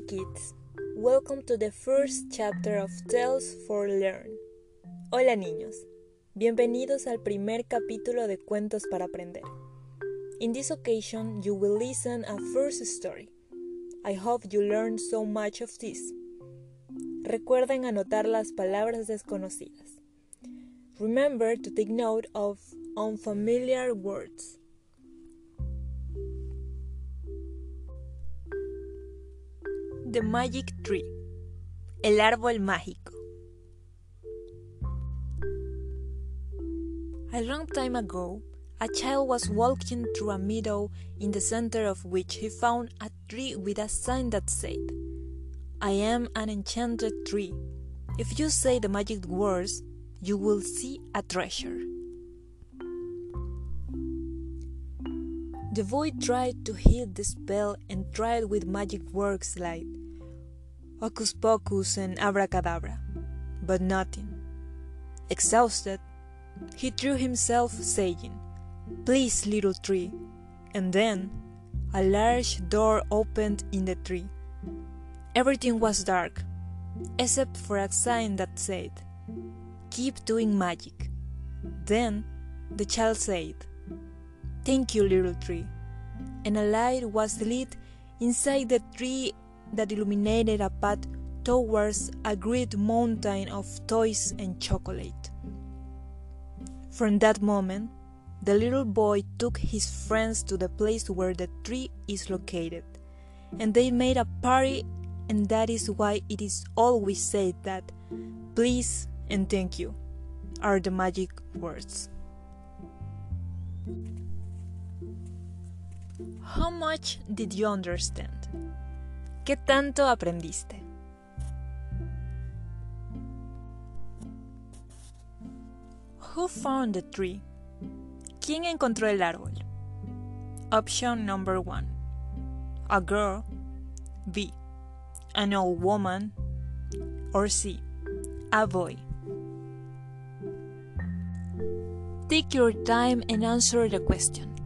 kids. Welcome to the first chapter of Tales for Learn. Hola niños. Bienvenidos al primer capítulo de Cuentos para Aprender. In this occasion, you will listen a first story. I hope you learn so much of this. Recuerden anotar las palabras desconocidas. Remember to take note of unfamiliar words. The Magic Tree. El árbol mágico. A long time ago, a child was walking through a meadow in the center of which he found a tree with a sign that said, I am an enchanted tree. If you say the magic words, you will see a treasure. The boy tried to heal the spell and tried with magic words like hocus pocus and abracadabra, but nothing. Exhausted, he threw himself, saying, Please, little tree. And then a large door opened in the tree. Everything was dark, except for a sign that said, Keep doing magic. Then the child said, Thank you, little tree. And a light was lit inside the tree that illuminated a path towards a great mountain of toys and chocolate. From that moment, the little boy took his friends to the place where the tree is located, and they made a party, and that is why it is always said that please and thank you are the magic words. How much did you understand? ¿Qué tanto aprendiste? Who found the tree? ¿Quién encontró el árbol? Option number one. A girl. B. An old woman. Or C. A boy. Take your time and answer the question.